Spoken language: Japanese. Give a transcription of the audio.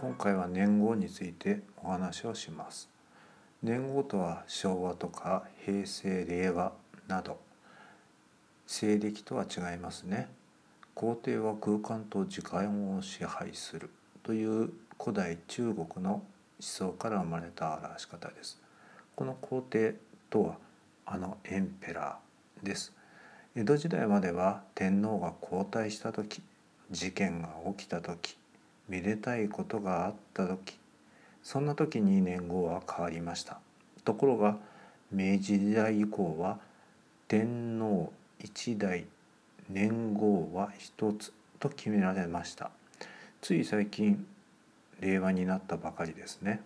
今回は年号についてお話をします。年号とは昭和とか平成令和など西暦とは違いますね。皇帝は空間と時間を支配するという古代中国の思想から生まれた表し方です。この皇帝とはあのエンペラーです。江戸時代までは天皇が交代した時事件が起きた時めでたいことがあった時そんな時に年号は変わりました。ところが明治時代以降は天皇一代年号は一つと決められました。つい最近令和になったばかりですね。